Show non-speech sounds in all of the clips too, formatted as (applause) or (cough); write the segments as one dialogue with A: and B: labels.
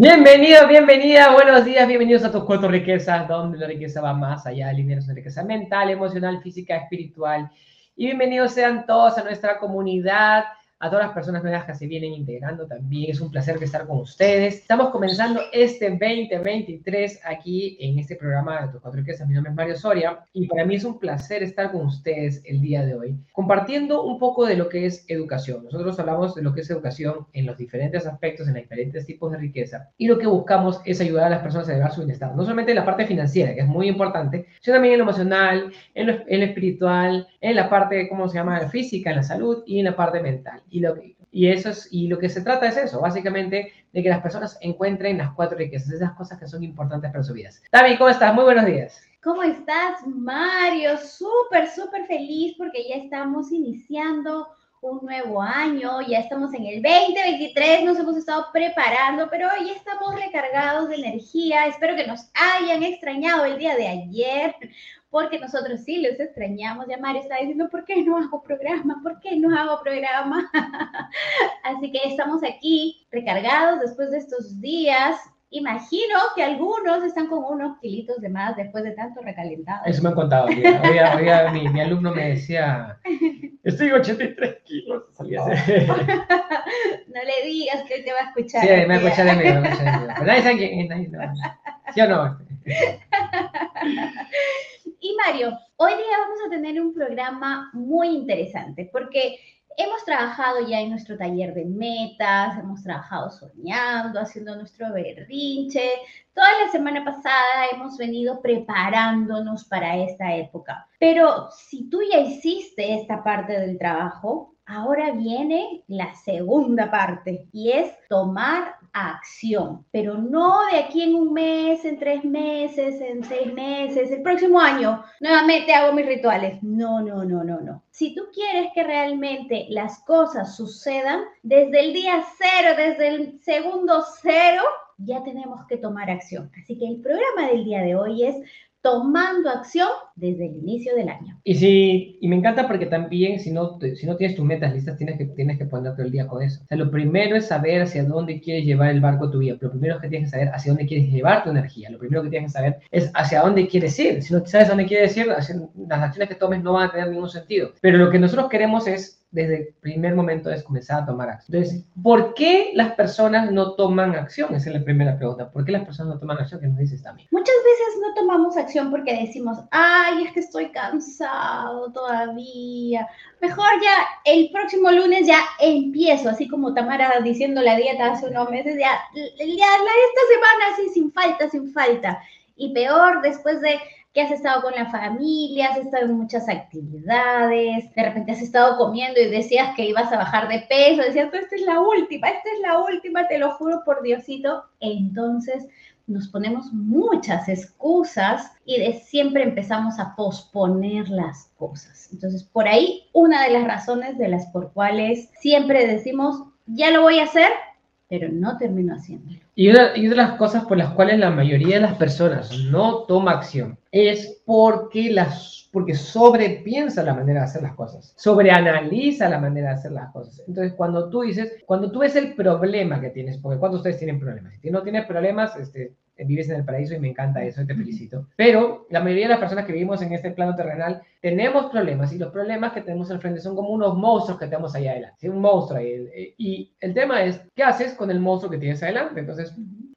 A: Bienvenido, bienvenida, buenos días, bienvenidos a tus cuatro riquezas, donde la riqueza va más allá, alinearnos la riqueza mental, emocional, física, espiritual. Y bienvenidos sean todos a nuestra comunidad a todas las personas nuevas que se vienen integrando también. Es un placer estar con ustedes. Estamos comenzando este 2023 aquí en este programa de Tus Cuatro Riquezas. Mi nombre es Mario Soria y para mí es un placer estar con ustedes el día de hoy, compartiendo un poco de lo que es educación. Nosotros hablamos de lo que es educación en los diferentes aspectos, en los diferentes tipos de riqueza y lo que buscamos es ayudar a las personas a elevar su bienestar. No solamente en la parte financiera, que es muy importante, sino también en lo emocional, en lo, en lo espiritual, en la parte, ¿cómo se llama?, física, en la salud y en la parte mental. Y lo, y, eso es, y lo que se trata es eso, básicamente, de que las personas encuentren las cuatro riquezas, esas cosas que son importantes para sus vidas. David, ¿cómo estás? Muy buenos días.
B: ¿Cómo estás, Mario? Súper, súper feliz porque ya estamos iniciando un nuevo año, ya estamos en el 2023, nos hemos estado preparando, pero hoy estamos recargados de energía. Espero que nos hayan extrañado el día de ayer, porque nosotros sí los extrañamos. Ya Mario está diciendo, ¿por qué no hago programa? ¿Por qué no hago programa? (laughs) Así que estamos aquí recargados después de estos días. Imagino que algunos están con unos kilitos de más después de tanto recalentado.
A: Eso me han contado. Oiga, mi, mi, alumno me decía, estoy 83 kilos. (laughs) (laughs) no
B: le digas que él te va a escuchar.
A: Sí, me va a escuchar de mí. (laughs) Pero nadie sabe quién es. ¿Sí o no?
B: Y Mario, hoy día vamos a tener un programa muy interesante porque hemos trabajado ya en nuestro taller de metas, hemos trabajado soñando, haciendo nuestro berrinche. Toda la semana pasada hemos venido preparándonos para esta época. Pero si tú ya hiciste esta parte del trabajo, ahora viene la segunda parte y es tomar acción, pero no de aquí en un mes, en tres meses, en seis meses, el próximo año, nuevamente hago mis rituales. No, no, no, no, no. Si tú quieres que realmente las cosas sucedan, desde el día cero, desde el segundo cero, ya tenemos que tomar acción. Así que el programa del día de hoy es tomando acción desde el inicio del año.
A: Y sí, y me encanta porque también si no, si no tienes tus metas listas, tienes que, tienes que ponerte el día con eso. O sea, lo primero es saber hacia dónde quieres llevar el barco tu vida. Lo primero es que tienes que saber hacia dónde quieres llevar tu energía. Lo primero que tienes que saber es hacia dónde quieres ir. Si no sabes dónde quieres ir, las acciones que tomes no van a tener ningún sentido. Pero lo que nosotros queremos es desde el primer momento es comenzar a tomar acción. Entonces, ¿por qué las personas no toman acción? Esa es la primera pregunta. ¿Por qué las personas no toman acción? ¿Qué nos dices también?
B: Muchas veces no tomamos acción porque decimos, ay, es que estoy cansado todavía. Mejor ya el próximo lunes ya empiezo, así como Tamara diciendo la dieta hace unos meses, ya, ya esta semana así sin falta, sin falta. Y peor, después de que has estado con la familia, has estado en muchas actividades, de repente has estado comiendo y decías que ibas a bajar de peso, decías, esta es la última, esta es la última, te lo juro por Diosito. Entonces nos ponemos muchas excusas y de siempre empezamos a posponer las cosas. Entonces, por ahí, una de las razones de las por cuales siempre decimos, ya lo voy a hacer, pero no termino haciéndolo.
A: Y una, y de las cosas por las cuales la mayoría de las personas no toma acción es porque, las, porque sobrepiensa la manera de hacer las cosas, sobreanaliza la manera de hacer las cosas. Entonces, cuando tú dices, cuando tú ves el problema que tienes, porque ¿cuántos de ustedes tienen problemas? Si no tienes problemas, este, vives en el paraíso y me encanta eso y te felicito. Pero la mayoría de las personas que vivimos en este plano terrenal tenemos problemas y los problemas que tenemos al frente son como unos monstruos que tenemos allá adelante. Un monstruo ahí. Y el tema es, ¿qué haces con el monstruo que tienes adelante? Entonces,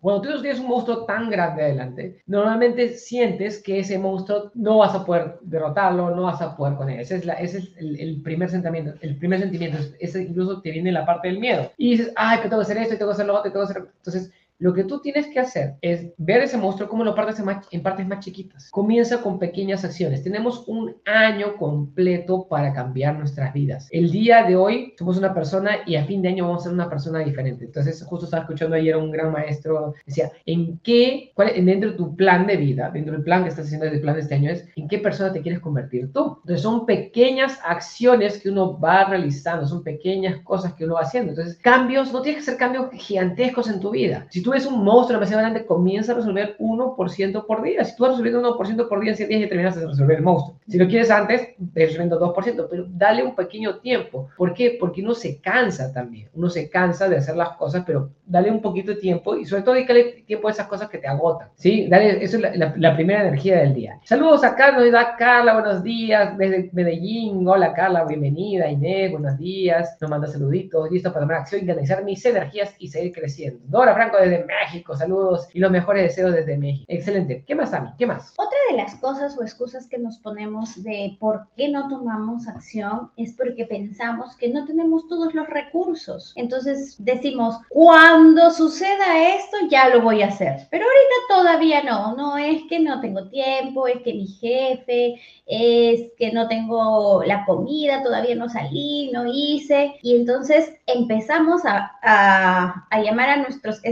A: cuando tú tienes un monstruo tan grande adelante, normalmente sientes que ese monstruo no vas a poder derrotarlo, no vas a poder con él. Ese es, la, ese es el, primer sentimiento. El primer sentimiento, ese incluso te viene la parte del miedo. Y dices, ay, que tengo que hacer esto, tengo que hacer lo otro, tengo que hacer... Entonces, lo que tú tienes que hacer es ver ese monstruo como lo partes en, partes más chiquitas. Comienza con pequeñas acciones. Tenemos un año completo para cambiar nuestras vidas. El día de hoy somos una persona y a fin de año vamos a ser una persona diferente. Entonces, justo estaba escuchando ayer a un gran maestro, decía, ¿en qué, cuál, dentro de tu plan de vida, dentro del plan que estás haciendo, el plan de este año, es en qué persona te quieres convertir tú? Entonces, son pequeñas acciones que uno va realizando, son pequeñas cosas que uno va haciendo. Entonces, cambios, no tienes que ser cambios gigantescos en tu vida. Si tú ves un monstruo demasiado grande, comienza a resolver 1% por día. Si tú vas resolviendo 1% por día en 7 días, ya terminas de resolver el monstruo. Si lo quieres antes, ves resolviendo 2%, pero dale un pequeño tiempo. ¿Por qué? Porque uno se cansa también. Uno se cansa de hacer las cosas, pero dale un poquito de tiempo y sobre todo dedícale tiempo a esas cosas que te agotan. ¿Sí? Dale, eso es la, primera energía del día. Saludos acá, nos da Carla, buenos días, desde Medellín. Hola Carla, bienvenida. Inés, buenos días. Nos manda saluditos, listo para tomar acción y canalizar mis energías y seguir creciendo. Dora Franco desde México, saludos y los mejores deseos desde México. Excelente. ¿Qué más, Ami? ¿Qué más?
B: Otra de las cosas o excusas que nos ponemos de por qué no tomamos acción es porque pensamos que no tenemos todos los recursos. Entonces decimos, cuando suceda esto ya lo voy a hacer. Pero ahorita todavía no. No es que no tengo tiempo, es que mi jefe, es que no tengo la comida, todavía no salí, no hice. Y entonces empezamos a, a, llamar a nuestros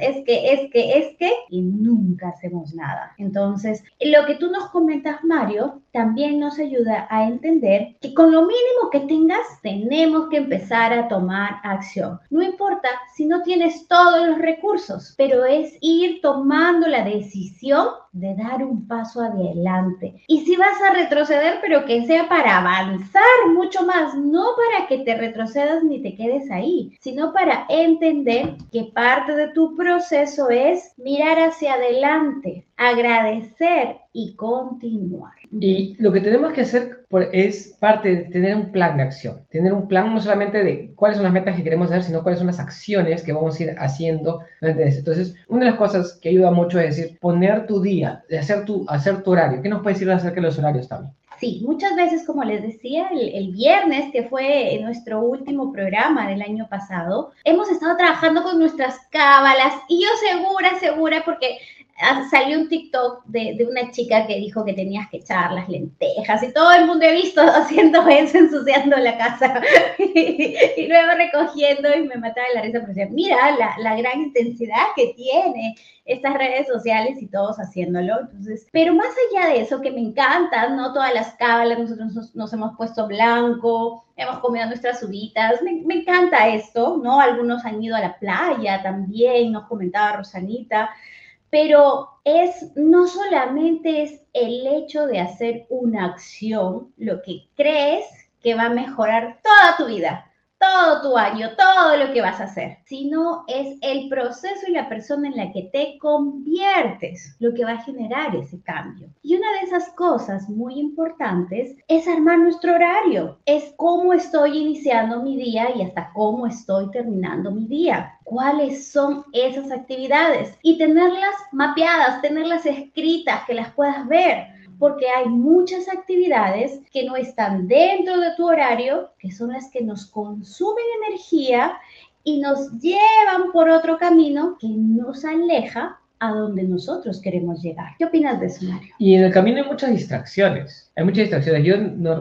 B: es que, es que, es que, y nunca hacemos nada. Entonces, lo que tú nos comentas, Mario, también nos ayuda a entender que con lo mínimo que tengas, tenemos que empezar a tomar acción. No importa si no tienes todos los recursos, pero es ir tomando la decisión de dar un paso adelante. Y si vas a retroceder, pero que sea para avanzar mucho más, no para que te retrocedas ni te quedes ahí, sino para entender que parte de tu proceso es mirar hacia adelante, agradecer y continuar.
A: Y lo que tenemos que hacer es parte de tener un plan de acción, tener un plan no solamente de cuáles son las metas que queremos hacer, sino cuáles son las acciones que vamos a ir haciendo. Entonces, una de las cosas que ayuda mucho es decir, poner tu día, hacer tu, hacer tu horario. ¿Qué nos puedes decir acerca de los horarios también?
B: Sí, muchas veces, como les decía, el, el, viernes, que fue nuestro último programa del año pasado, hemos estado trabajando con nuestras cábalas. Y yo segura, segura, porque salió un TikTok de, de, una chica que dijo que tenías que echar las lentejas y todo el mundo he visto (laughs) haciendo eso, ensuciando la casa (laughs) y, luego recogiendo y me mataba la risa porque decía, mira la, la, gran intensidad que tiene estas redes sociales y todos haciéndolo. Entonces, pero más allá de eso que me encanta, ¿no? Todas las cábalas, nosotros nos, nos hemos puesto blanco, hemos comido nuestras uvitas, me, me encanta esto, ¿no? Algunos han ido a la playa también, nos comentaba Rosanita pero es no solamente es el hecho de hacer una acción lo que crees que va a mejorar toda tu vida, todo tu año, todo lo que vas a hacer, sino es el proceso y la persona en la que te conviertes lo que va a generar ese cambio. Y una de esas cosas muy importantes es armar nuestro horario, es cómo estoy iniciando mi día y hasta cómo estoy terminando mi día. ¿Cuáles son esas actividades? Y tenerlas mapeadas, tenerlas escritas, que las puedas ver porque hay muchas actividades que no están dentro de tu horario, que son las que nos consumen energía y nos llevan por otro camino que nos aleja a donde nosotros queremos llegar. ¿Qué opinas de eso, Mario?
A: Y en el camino hay muchas distracciones. Hay muchas distracciones. Yo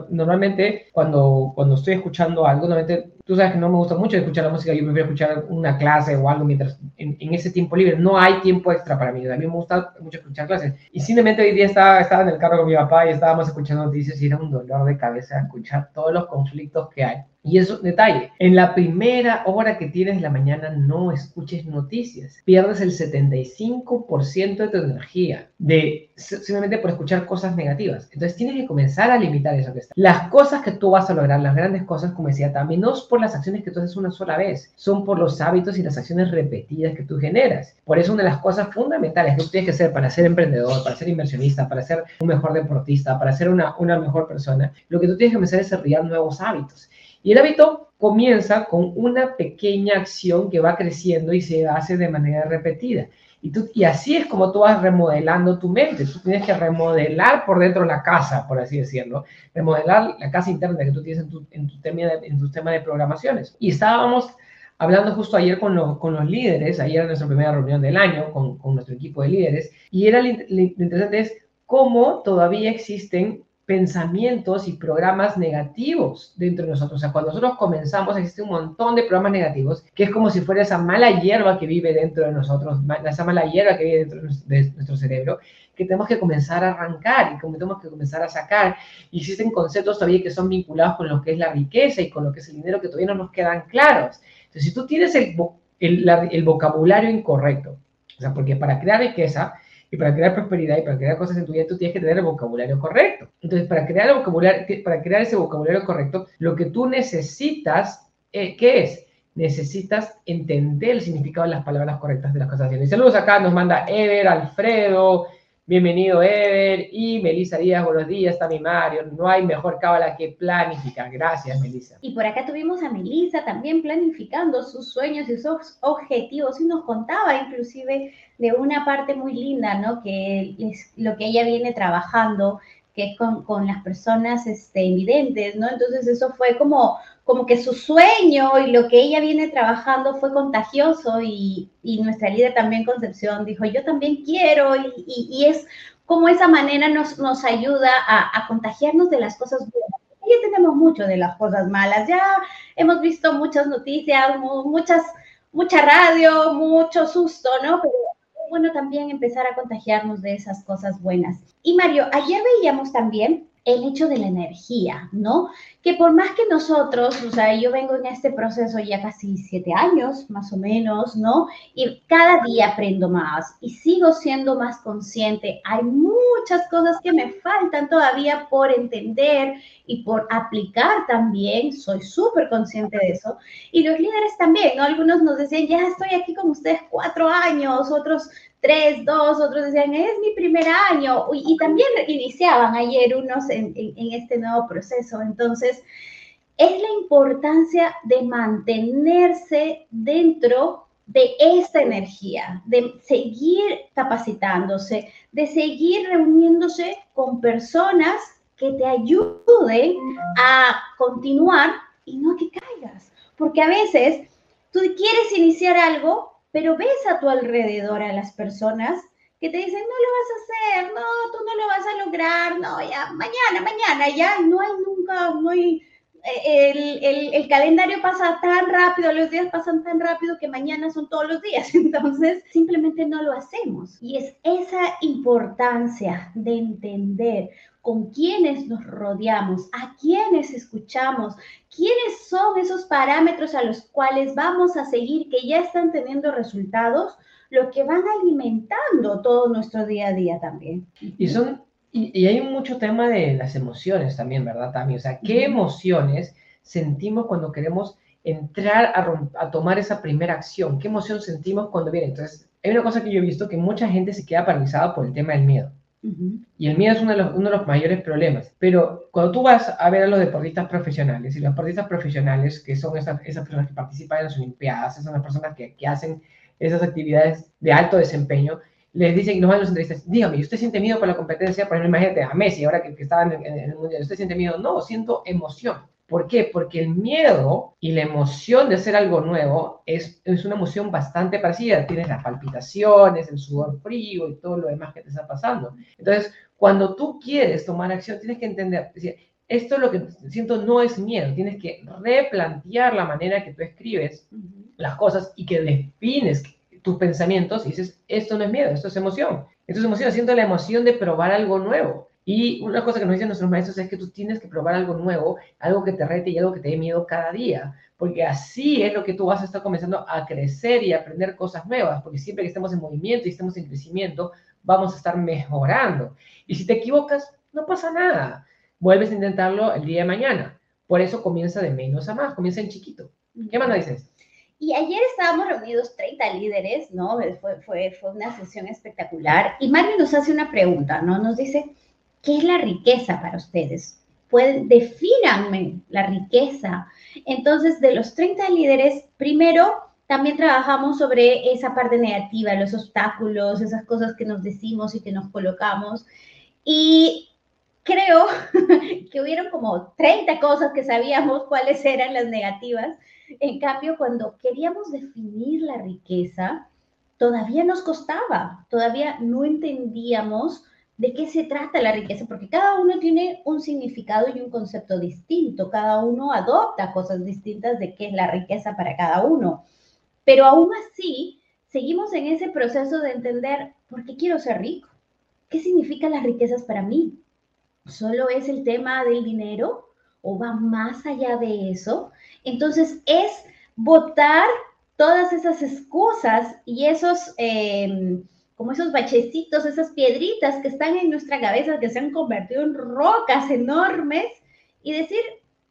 A: normalmente cuando, cuando estoy escuchando algo, normalmente tú sabes que no me gusta mucho escuchar la música, yo prefiero escuchar una clase o algo mientras en, ese tiempo libre. No hay tiempo extra para mí. A mí me gusta mucho escuchar clases. Y simplemente hoy día estaba, estaba en el carro con mi papá y estábamos escuchando noticias y era un dolor de cabeza escuchar todos los conflictos que hay. Y eso, detalle, en la primera hora que tienes de la mañana no escuches noticias. Pierdes el 75% de tu energía de simplemente por escuchar cosas negativas. Entonces tienes que comenzar a limitar eso que está. Las cosas que tú vas a lograr, las grandes cosas, como decía también, no es por las acciones que tú haces una sola vez, son por los hábitos y las acciones repetidas que tú generas. Por eso una de las cosas fundamentales que tú tienes que hacer para ser emprendedor, para ser inversionista, para ser un mejor deportista, para ser una, una mejor persona, lo que tú tienes que comenzar es desarrollar nuevos hábitos. Y el hábito comienza con una pequeña acción que va creciendo y se hace de manera repetida. Y, tú, y así es como tú vas remodelando tu mente. Tú tienes que remodelar por dentro la casa, por así decirlo. Remodelar la casa interna que tú tienes en tu, en tu, tema, de, en tu tema de programaciones. Y estábamos hablando justo ayer con, con los líderes, ayer en nuestra primera reunión del año con, con nuestro equipo de líderes, y era lo interesante es cómo todavía existen pensamientos y programas negativos dentro de nosotros. O sea, cuando nosotros comenzamos, existe un montón de programas negativos, que es como si fuera esa mala hierba que vive dentro de nosotros, esa mala hierba que vive dentro de nuestro cerebro, que tenemos que comenzar a arrancar y que tenemos que comenzar a sacar. Y existen conceptos todavía que son vinculados con lo que es la riqueza y con lo que es el dinero que todavía no nos quedan claros. Entonces, si tú tienes el el, vocabulario incorrecto. O sea, porque para crear riqueza y para crear prosperidad y para crear cosas en tu vida, tú tienes que tener el vocabulario correcto. Entonces, para crear, el vocabulario, para crear ese vocabulario correcto, lo que tú necesitas, eh, ¿qué es? Necesitas entender el significado de las palabras correctas de las cosas. Y saludos acá, nos manda Ever, Alfredo, Bienvenido, Ever. Y Melissa Díaz, buenos días. mi Mario. No hay mejor cábala que planificar. Gracias, Melissa.
B: Y por acá tuvimos a Melissa también planificando sus sueños y sus objetivos. Y nos contaba inclusive de una parte muy linda, ¿no? Que es lo que ella viene trabajando es con, con las personas este, invidentes, ¿no? Entonces eso fue como, como que su sueño y lo que ella viene trabajando fue contagioso y, y nuestra líder también Concepción dijo, yo también quiero y, y, es como esa manera nos, nos ayuda a, a, contagiarnos de las cosas buenas. Ya tenemos mucho de las cosas malas, ya hemos visto muchas noticias, muchas, mucha radio, mucho susto, ¿no? Pero bueno también empezar a contagiarnos de esas cosas buenas. Y Mario, ayer veíamos también el hecho de la energía, ¿no? Que por más que nosotros, o sea, yo vengo en este proceso ya casi siete años, más o menos, ¿no? Y cada día aprendo más y sigo siendo más consciente. Hay muchas cosas que me faltan todavía por entender y por aplicar también. Soy súper consciente de eso. Y los líderes también, ¿no? Algunos nos decían, ya estoy aquí con ustedes cuatro años, otros tres, dos, otros decían, es mi primer año, y también iniciaban ayer unos en, este nuevo proceso. Entonces, es la importancia de mantenerse dentro de esta energía, de seguir capacitándose, de seguir reuniéndose con personas que te ayuden a continuar y no que caigas. Porque a veces tú quieres iniciar algo, pero ves a tu alrededor a las personas que te dicen, no lo vas a hacer, no, tú no lo vas a lograr, no, ya, mañana, mañana, ya, no hay nunca, no hay, eh, el, el, el, calendario pasa tan rápido, los días pasan tan rápido que mañana son todos los días, (laughs) entonces simplemente no lo hacemos. Y es esa importancia de entender con quiénes nos rodeamos, a quiénes escuchamos, quiénes son esos parámetros a los cuales vamos a seguir que ya están teniendo resultados, lo que van alimentando todo nuestro día a día también.
A: Y son y, hay mucho tema de las emociones también, ¿verdad, También, O sea, ¿qué emociones sentimos cuando queremos entrar a, tomar esa primera acción? ¿Qué emoción sentimos cuando viene? Entonces, hay una cosa que yo he visto que mucha gente se queda paralizada por el tema del miedo. Y el miedo es uno de, los, uno de, los, mayores problemas. Pero cuando tú vas a ver a los deportistas profesionales, y los deportistas profesionales, que son esas, esas personas que participan en las Olimpiadas, esas son las personas que, que hacen esas actividades de alto desempeño, les dicen, nos van a las entrevistas, dígame, ¿usted siente miedo por la competencia? Por ejemplo, imagínate a Messi, ahora que, que estaba en, el Mundial, ¿usted siente miedo? No, siento emoción. ¿Por qué? Porque el miedo y la emoción de hacer algo nuevo es, es una emoción bastante parecida. Tienes las palpitaciones, el sudor frío y todo lo demás que te está pasando. Entonces, cuando tú quieres tomar acción, tienes que entender, decir, esto lo que siento no es miedo, tienes que replantear la manera que tú escribes las cosas y que defines tus pensamientos y dices, esto no es miedo, esto es emoción. Esto es emoción, siento la emoción de probar algo nuevo. Y una cosa que nos dicen nuestros maestros es que tú tienes que probar algo nuevo, algo que te rete y algo que te dé miedo cada día, porque así es lo que tú vas a estar comenzando a crecer y a aprender cosas nuevas, porque siempre que estemos en movimiento y estemos en crecimiento, vamos a estar mejorando. Y si te equivocas, no pasa nada. Vuelves a intentarlo el día de mañana. Por eso comienza de menos a más, comienza en chiquito. ¿Qué más dices?
B: Y ayer estábamos reunidos 30 líderes, ¿no? Fue, fue, fue una sesión espectacular. Y Mario nos hace una pregunta, ¿no? Nos dice, ¿qué es la riqueza para ustedes? Pueden, la riqueza. Entonces, de los 30 líderes, primero también trabajamos sobre esa parte negativa, los obstáculos, esas cosas que nos decimos y que nos colocamos. Y creo (laughs) que hubieron como 30 cosas que sabíamos cuáles eran las negativas en cambio, cuando queríamos definir la riqueza, todavía nos costaba, todavía no entendíamos de qué se trata la riqueza, porque cada uno tiene un significado y un concepto distinto, cada uno adopta cosas distintas de qué es la riqueza para cada uno. Pero aún así, seguimos en ese proceso de entender por qué quiero ser rico, qué significan las riquezas para mí. ¿Solo es el tema del dinero o va más allá de eso? Entonces es votar todas esas excusas y esos, em, como esos bachecitos, esas piedritas que están en nuestra cabeza, que se han convertido en rocas enormes, y decir,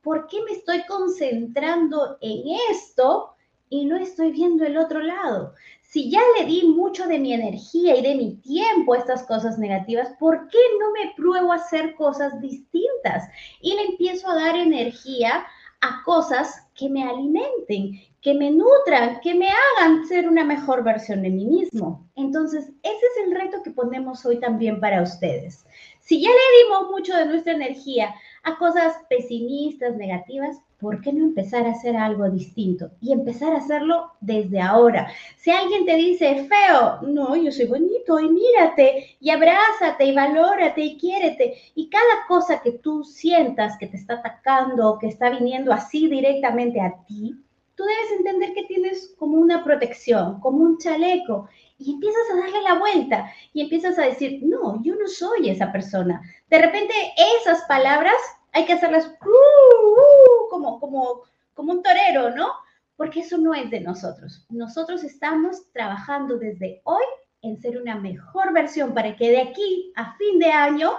B: ¿por qué me estoy concentrando en esto y no estoy viendo el otro lado? Si ya le di mucho de mi energía y de mi tiempo a estas cosas negativas, ¿por qué no me pruebo a hacer cosas distintas? Y le empiezo a dar energía a cosas que me alimenten, que me nutran, que me hagan ser una mejor versión de mí mismo. Entonces, ese es el reto que ponemos hoy también para ustedes. Si ya le dimos mucho de nuestra energía a cosas pesimistas, negativas, ¿por qué no empezar a hacer algo distinto? Y empezar a hacerlo desde ahora. Si alguien te dice, feo, no, yo soy bonito y mírate y abrázate y valórate y quiérete. Y cada cosa que tú sientas que te está atacando, que está viniendo así directamente a ti, tú debes entender que tienes como una protección, como un chaleco, y empiezas a darle la vuelta y empiezas a decir, no, yo no soy esa persona. De repente esas palabras hay que hacerlas uh, como, un torero, ¿no? Porque eso no es de nosotros. Nosotros estamos trabajando desde hoy en ser una mejor versión para que de aquí a fin de año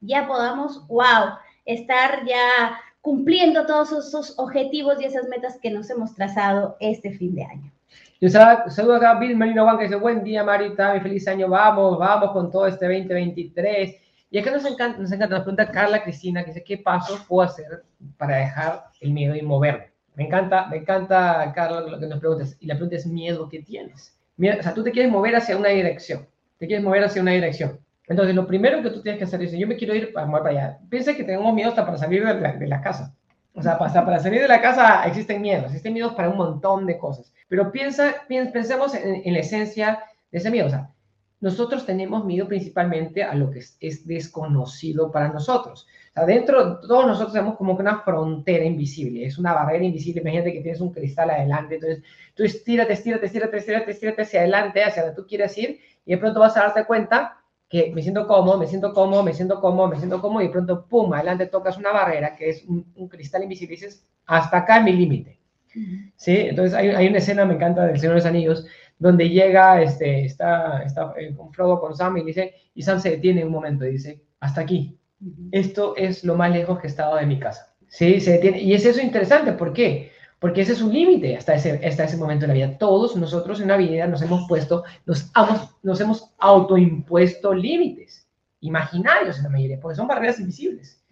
B: ya podamos, wow, estar ya cumpliendo todos esos objetivos y esas metas que nos hemos trazado este fin de año.
A: Yo saludo a Bill Marino Juan que dice, buen día Marita, mi feliz año, vamos, vamos con todo este 2023. Y acá nos encanta, nos encanta, nos pregunta Carla Cristina, que dice, ¿qué pasos puedo hacer para dejar el miedo y moverme? Me encanta, me encanta, Carla, lo que nos preguntas. Y la pregunta es, ¿miedo qué tienes? o sea, tú te quieres mover hacia una dirección, te quieres mover hacia una dirección. Entonces, lo primero que tú tienes que hacer es, yo me quiero ir para, para allá. Piensa que tenemos miedo hasta para salir de la, de la casa. O sea, hasta para salir de la casa existen miedos, existen miedos para un montón de cosas. Pero piensa, pensemos en, en, la esencia de ese miedo. O sea, nosotros tenemos miedo principalmente a lo que es, es desconocido para nosotros. O sea, dentro, todos nosotros tenemos como que una frontera invisible, es una barrera invisible. Imagínate que tienes un cristal adelante, entonces tú estírate, estírate, estírate, estírate, estírate hacia adelante, hacia donde tú quieres ir, y de pronto vas a darte cuenta que me siento cómodo, me siento cómodo, me siento cómodo, me siento cómodo, y de pronto, pum, adelante tocas una barrera que es un, cristal invisible y dices, hasta acá mi límite. ¿Sí? Entonces hay, hay, una escena, me encanta, del Señor de los Anillos, donde llega, este, está, está eh, con Frodo, con Sam, y dice, y Sam se detiene un momento y dice, hasta aquí. Esto es lo más lejos que he estado de mi casa. ¿Sí? Se detiene. Y es eso interesante, ¿por qué? porque ese es un límite hasta ese, hasta ese momento de la vida. Todos nosotros en la vida nos hemos puesto, nos, hemos, nos hemos autoimpuesto límites imaginarios en la mayoría, porque son barreras invisibles.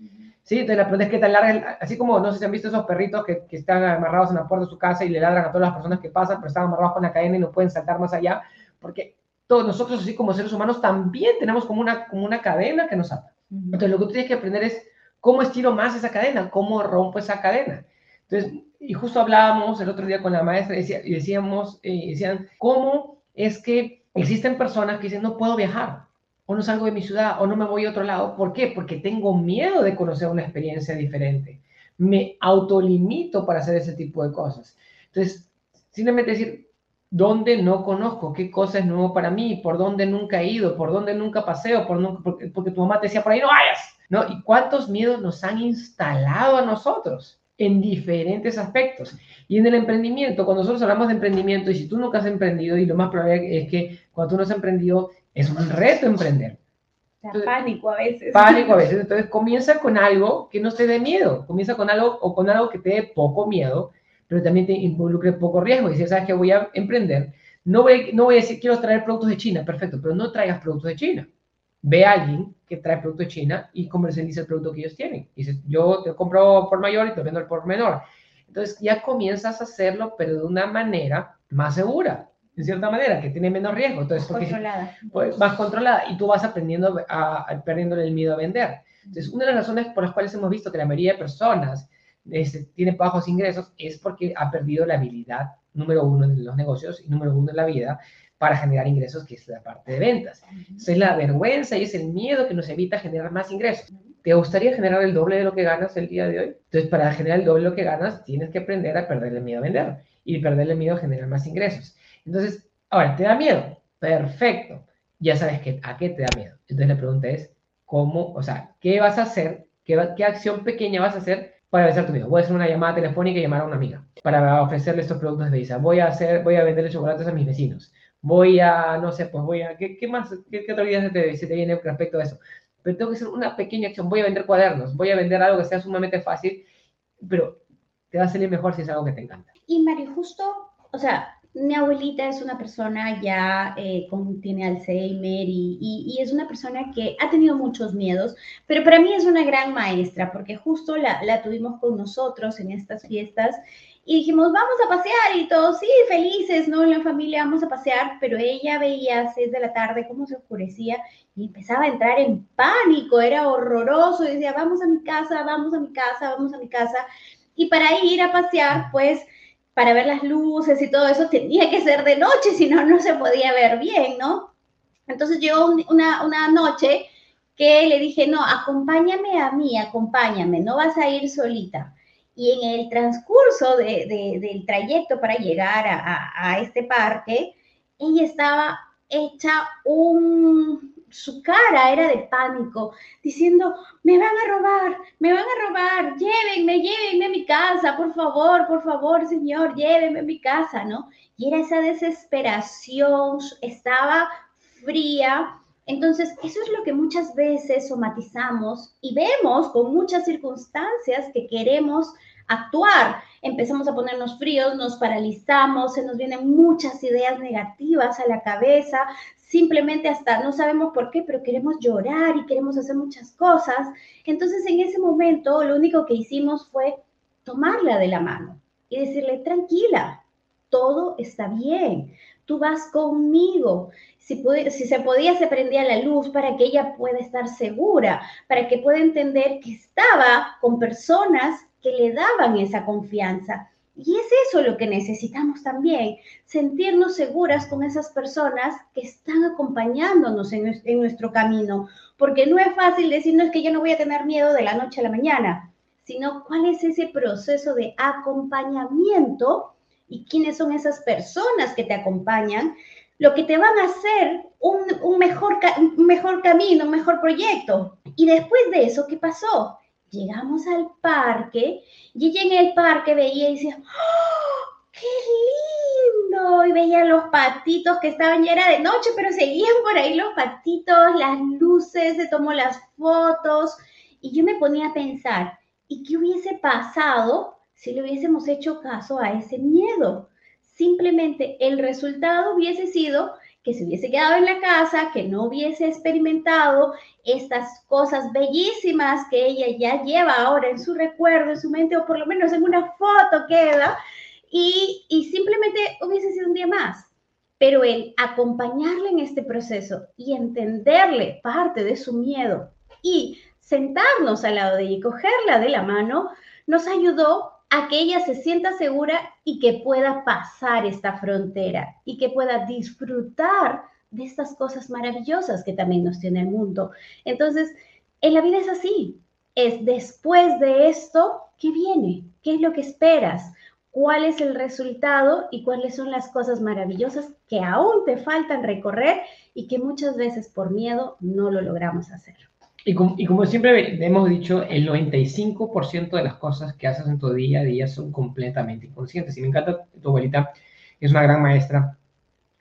A: ¿Sí? Entonces la pregunta es qué tan larga, así como no sé si han visto esos perritos que, que, están amarrados en la puerta de su casa y le ladran a todas las personas que pasan, pero están amarrados con la cadena y no pueden saltar más allá, porque todos nosotros, así como seres humanos, también tenemos como una, como una cadena que nos ata. Entonces lo que tú tienes que aprender es cómo estiro más esa cadena, cómo rompo esa cadena. Entonces, y justo hablábamos el otro día con la maestra y, decíamos, eh, decían, ¿cómo es que existen personas que dicen, no puedo viajar? O no salgo de mi ciudad, o no me voy a otro lado. ¿Por qué? Porque tengo miedo de conocer una experiencia diferente. Me autolimito para hacer ese tipo de cosas. Entonces, simplemente decir, ¿dónde no conozco? ¿Qué cosa es nuevo para mí? ¿Por dónde nunca he ido? ¿Por dónde nunca paseo? ¿Por nunca, porque, porque, tu mamá te decía, por ahí no vayas. ¿No? ¿Y cuántos miedos nos han instalado a nosotros? en diferentes aspectos. Y en el emprendimiento, cuando nosotros hablamos de emprendimiento, y si tú nunca has emprendido, y lo más probable es que cuando tú no has emprendido, es un reto emprender.
B: Entonces, pánico a veces.
A: Pánico a veces. Entonces comienza con algo que no te dé miedo. Comienza con algo o con algo que te dé poco miedo, pero también te involucre poco riesgo. Y si sabes que voy a emprender, no voy, no voy a decir quiero traer productos de China, perfecto, pero no traigas productos de China. Ve a alguien que trae productos de China y comercializa el producto que ellos tienen. Y dices, yo te compro por mayor y te vendo el por menor. Entonces ya comienzas a hacerlo, pero de una manera más segura, en cierta manera, que tiene menos riesgo. Entonces,
B: controlada.
A: Pues, más controlada y tú vas aprendiendo a, a, perdiendo el miedo a vender. Entonces, una de las razones por las cuales hemos visto que la mayoría de personas este, tienen bajos ingresos es porque ha perdido la habilidad número uno en los negocios y número uno en la vida para generar ingresos, que es la parte de ventas. es la vergüenza y es el miedo que nos evita generar más ingresos. ¿Te gustaría generar el doble de lo que ganas el día de hoy? Entonces, para generar el doble de lo que ganas, tienes que aprender a perder el miedo a vender y perder el miedo a generar más ingresos. Entonces, ahora, ¿te da miedo? Perfecto. Ya sabes que, a qué te da miedo. Entonces, la pregunta es, ¿cómo, o sea, qué vas a hacer? ¿Qué, qué acción pequeña vas a hacer para vencer tu miedo. Voy a hacer una llamada telefónica y llamar a una amiga para ofrecerle estos productos de Visa. Voy a hacer, voy a venderle chocolates a mis vecinos. Voy a, no sé, pues voy a, ¿qué, qué más, qué, qué otra idea se te, se te viene respecto a eso? Pero tengo que hacer una pequeña acción. Voy a vender cuadernos, voy a vender algo que sea sumamente fácil, pero te va a salir mejor si es algo que te encanta.
B: Y Mario, justo, o sea, mi abuelita es una persona ya eh, con, tiene Alzheimer y, y, es una persona que ha tenido muchos miedos, pero para mí es una gran maestra porque justo la, la tuvimos con nosotros en estas fiestas y dijimos, vamos a pasear y todos, sí, felices, ¿no? En la familia vamos a pasear, pero ella veía a seis de la tarde cómo se oscurecía y empezaba a entrar en pánico, era horroroso, y decía, vamos a mi casa, vamos a mi casa, vamos a mi casa. Y para ir a pasear, pues para ver las luces y todo eso tenía que ser de noche, si no, no se podía ver bien, ¿no? Entonces llegó una, una noche que le dije, no, acompáñame a mí, acompáñame, no vas a ir solita. Y en el transcurso de, de, del trayecto para llegar a, a, a este parque, ella estaba hecha un, su cara era de pánico, diciendo, me van a robar, me van a robar, llévenme, llévenme a mi casa, por favor, por favor, señor, llévenme a mi casa, ¿no? Y era esa desesperación, estaba fría. Entonces, eso es lo que muchas veces somatizamos y vemos con muchas circunstancias que queremos actuar. Empezamos a ponernos fríos, nos paralizamos, se nos vienen muchas ideas negativas a la cabeza, simplemente hasta no sabemos por qué, pero queremos llorar y queremos hacer muchas cosas. Entonces en ese momento lo único que hicimos fue tomarla de la mano y decirle, tranquila, todo está bien, tú vas conmigo. Si, puede, si se podía, se prendía la luz para que ella pueda estar segura, para que pueda entender que estaba con personas que le daban esa confianza. Y es eso lo que necesitamos también, sentirnos seguras con esas personas que están acompañándonos en, nuestro camino, porque no es fácil decir, no es que yo no voy a tener miedo de la noche a la mañana, sino cuál es ese proceso de acompañamiento y quiénes son esas personas que te acompañan, lo que te van a hacer un, un mejor, un mejor camino, un mejor proyecto. Y después de eso, ¿qué pasó? Llegamos al parque y ella en el parque veía y decía, ¡Oh, ¡qué lindo! Y veía los patitos que estaban ya era de noche, pero seguían por ahí los patitos, las luces, se tomó las fotos. Y yo me ponía a pensar, ¿y qué hubiese pasado si le hubiésemos hecho caso a ese miedo? Simplemente el resultado hubiese sido que se hubiese quedado en la casa, que no hubiese experimentado estas cosas bellísimas que ella ya lleva ahora en su recuerdo, en su mente, o por lo menos en una foto queda, y, y simplemente hubiese sido un día más. Pero el acompañarle en este proceso y entenderle parte de su miedo y sentarnos al lado de ella y cogerla de la mano, nos ayudó a que ella se sienta segura y que pueda pasar esta frontera y que pueda disfrutar de estas cosas maravillosas que también nos tiene el mundo. Entonces, en la vida es así. Es después de esto, ¿qué viene? ¿Qué es lo que esperas? ¿Cuál es el resultado y cuáles son las cosas maravillosas que aún te faltan recorrer y que muchas veces por miedo no lo logramos hacer?
A: Y como, y como, siempre hemos dicho, el 95% de las cosas que haces en tu día a día son completamente inconscientes. Y me encanta tu abuelita, es una gran maestra.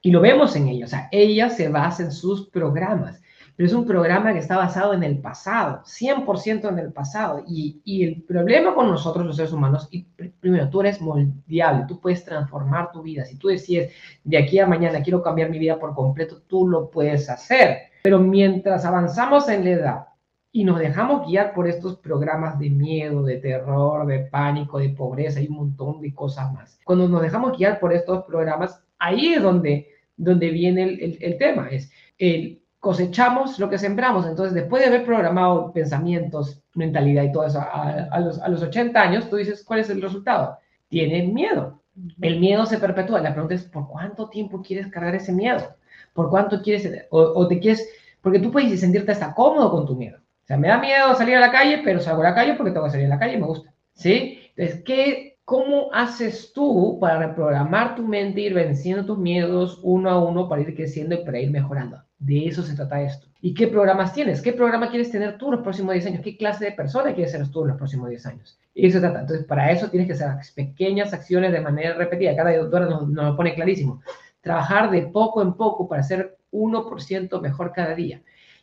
A: Y lo vemos en ella. O sea, ella se basa en sus programas. Pero es un programa que está basado en el pasado, 100% en el pasado. Y, y el problema con nosotros los seres humanos, y primero, tú eres moldeable, tú puedes transformar tu vida. Si tú decides, de aquí a mañana quiero cambiar mi vida por completo, tú lo puedes hacer. Pero mientras avanzamos en la edad, y nos dejamos guiar por estos programas de miedo, de terror, de pánico, de pobreza y un montón de cosas más. Cuando nos dejamos guiar por estos programas, ahí es donde, donde viene el, el, el tema, es el cosechamos lo que sembramos. Entonces, después de haber programado pensamientos, mentalidad y todo eso a, a, los, a los 80 años, tú dices, ¿cuál es el resultado? Tienes miedo. El miedo se perpetúa. La pregunta es, ¿por cuánto tiempo quieres cargar ese miedo? ¿Por cuánto quieres, o, o te quieres, porque tú puedes sentirte hasta cómodo con tu miedo. O sea, me da miedo salir a la calle, pero salgo a la calle porque tengo que salir a la calle y me gusta. ¿Sí? Entonces, ¿qué, ¿Cómo haces tú para reprogramar tu mente, ir venciendo tus miedos uno a uno para ir creciendo y para ir mejorando? De eso se trata esto. ¿Y qué programas tienes? ¿Qué programa quieres tener tú en los próximos 10 años? ¿Qué clase de persona quieres ser tú en los próximos 10 años? Y eso se trata. Entonces, para eso tienes que hacer pequeñas acciones de manera repetida. Cada doctora nos, lo pone clarísimo. Trabajar de poco en poco para ser 1% mejor cada día.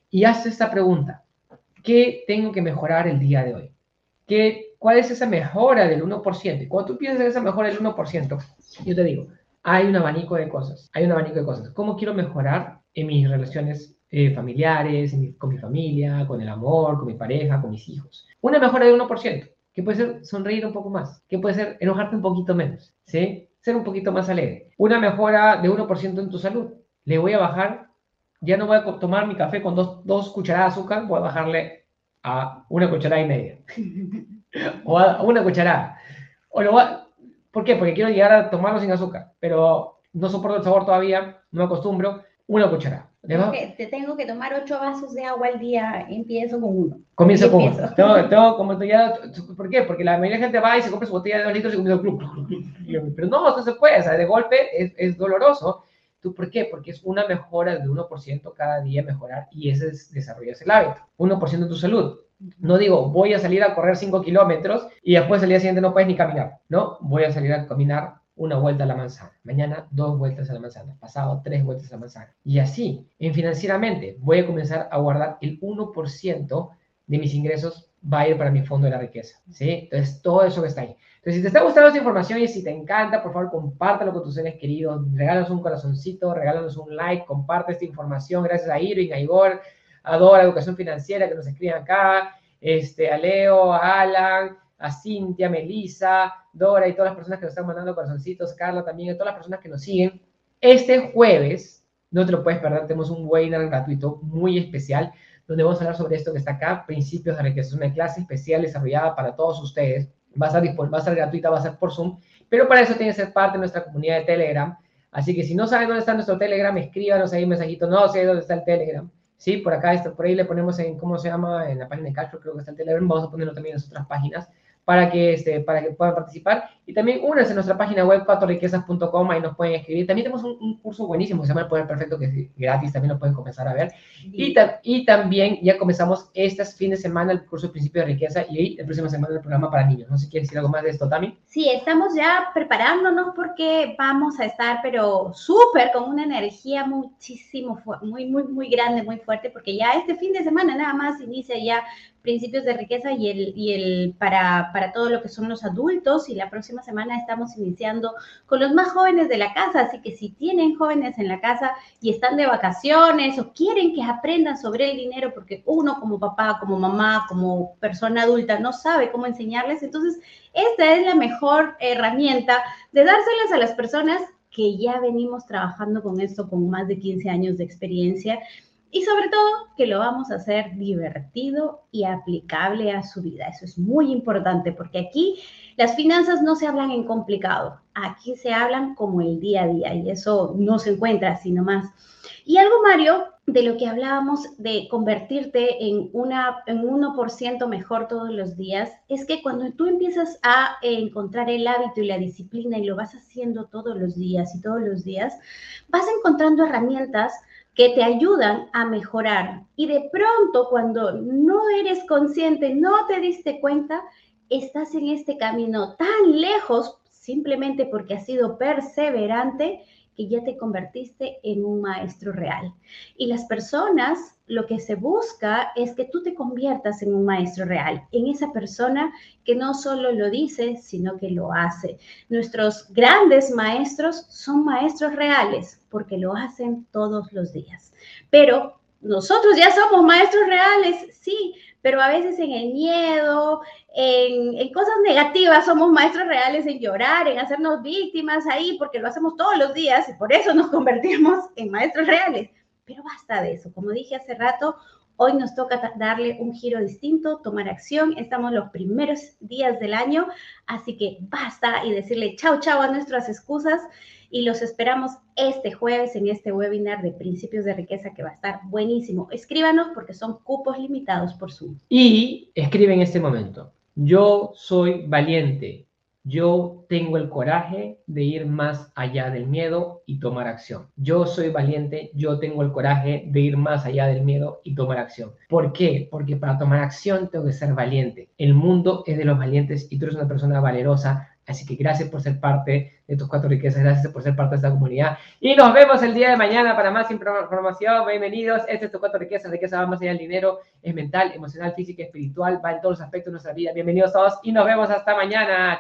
A: Y haz esta pregunta. ¿Qué tengo que mejorar el día de hoy? ¿Qué, ¿Cuál es esa mejora del 1%? Y cuando tú piensas en esa mejora del 1%, yo te digo, hay un abanico de cosas. Hay un abanico de cosas. ¿Cómo quiero mejorar en mis relaciones eh, familiares, con mi familia, con el amor, con mi pareja, con mis hijos. Una mejora de 1%, que puede ser sonreír un poco más, que puede ser enojarte un poquito menos, ¿sí? Ser un poquito más alegre. Una mejora de 1% en tu salud. Le voy a bajar, ya no voy a tomar mi café con dos, dos cucharadas de azúcar, voy a bajarle a una cucharada y media. (laughs) o a una cucharada. O lo ¿Por qué? Porque quiero llegar a tomarlo sin azúcar, pero no soporto el sabor todavía, no me acostumbro, una cucharada
B: te tengo que tomar ocho vasos de agua al día, empiezo con uno.
A: Comienzo con uno. (laughs) Tengo, como ya, ¿Por qué? Porque la mayoría de gente va y se compra su botella de dos litros y comienza club, Pero no, eso se puede, o sea, de golpe es, es doloroso. ¿Tú por qué? Porque es una mejora de 1% cada día mejorar y ese es desarrollar el hábito. 1% de tu salud. No digo, voy a salir a correr 5 kilómetros y después el día siguiente no puedes ni caminar. No, voy a salir a caminar una vuelta a la manzana, mañana dos vueltas a la manzana, pasado tres vueltas a la manzana. Y así, en financieramente, voy a comenzar a guardar el 1% de mis ingresos va a ir para mi fondo de la riqueza, ¿sí? Entonces, todo eso que está ahí. Entonces, si te está gustando esta información y si te encanta, por favor, compártelo con tus seres queridos, regálanos un corazoncito, regálanos un like, comparte esta información, gracias a Irving, a Igor, a Dora, Educación Financiera, que nos escriben acá, este, a Leo, a Alan, a Cintia, Melissa, Dora y todas las personas que nos están mandando corazoncitos, Carla también, y todas las personas que nos siguen. Este jueves, no te lo puedes perder, tenemos un webinar gratuito muy especial donde vamos a hablar sobre esto que está acá, principios de. Es una clase especial desarrollada para todos ustedes. Va a, estar, va a estar gratuita, va a ser por Zoom, pero para eso tiene que ser parte de nuestra comunidad de Telegram. Así que si no saben dónde está nuestro Telegram, escríbanos ahí un mensajito. No sé dónde está el Telegram. Sí, por acá, está, por ahí le ponemos en, ¿cómo se llama? En la página de Cashflow, creo que está el Telegram. Vamos a ponerlo también en las otras páginas para que, este, para que puedan participar. Y también únanse a nuestra página web, cuatroriquezas.com, ahí nos pueden escribir. También tenemos un, curso buenísimo, se llama El Poder Perfecto, que es gratis, también lo pueden comenzar a ver. Y, y, también ya comenzamos este fin de semana el curso de Principio de Riqueza y el próximo semana el programa para niños. No sé si quieres decir algo más de esto, Tami.
B: Sí, estamos ya preparándonos porque vamos a estar, pero súper, con una energía muchísimo, muy, muy, muy grande, muy fuerte, porque ya este fin de semana nada más inicia ya principios de riqueza y el, y el para, para todo lo que son los adultos. Y la próxima semana estamos iniciando con los más jóvenes de la casa. Así que si tienen jóvenes en la casa y están de vacaciones o quieren que aprendan sobre el dinero, porque uno como papá, como mamá, como persona adulta no sabe cómo enseñarles, entonces esta es la mejor herramienta de dárselas a las personas que ya venimos trabajando con esto con más de 15 años de experiencia y sobre todo que lo vamos a hacer divertido y aplicable a su vida. Eso es muy importante porque aquí las finanzas no se hablan en complicado, aquí se hablan como el día a día y eso no se encuentra así nomás. Y algo, Mario, de lo que hablábamos de convertirte en, una, en 1% mejor todos los días, es que cuando tú empiezas a encontrar el hábito y la disciplina y lo vas haciendo todos los días y todos los días, vas encontrando herramientas que te ayudan a mejorar. Y de pronto, cuando no eres consciente, no te diste cuenta, estás en este camino tan lejos simplemente porque has sido perseverante que ya te convertiste en un maestro real. Y las personas, lo que se busca es que tú te conviertas en un maestro real, en esa persona que no solo lo dice, sino que lo hace. Nuestros grandes maestros son maestros reales porque lo hacen todos los días. Pero nosotros ya somos maestros reales, sí, pero a veces en el miedo, en, cosas negativas, somos maestros reales en llorar, en hacernos víctimas ahí, porque lo hacemos todos los días y por eso nos (laughs) convertimos en maestros reales. Pero basta de eso. Como dije hace rato, hoy nos toca darle un giro distinto, tomar acción. Estamos los primeros días del año, así que basta y decirle chao, chao a nuestras excusas y los esperamos este jueves en este webinar de principios de riqueza que va a estar buenísimo. Escríbanos porque son cupos limitados por Zoom.
A: Y escribe en este momento, yo soy valiente, Yo tengo el coraje de ir más allá del miedo y tomar acción. Yo soy valiente, yo tengo el coraje de ir más allá del miedo y tomar acción. ¿Por qué? Porque para tomar acción tengo que ser valiente. El mundo es de los valientes y tú eres una persona valerosa Así que gracias por ser parte de tus cuatro riquezas, gracias por ser parte de esta comunidad. Y nos vemos el día de mañana para más información. Bienvenidos. Este es tu cuatro riquezas. Riqueza va más allá del dinero. Es mental, emocional, física, espiritual. Va en todos los aspectos de nuestra vida. Bienvenidos todos y nos vemos hasta mañana.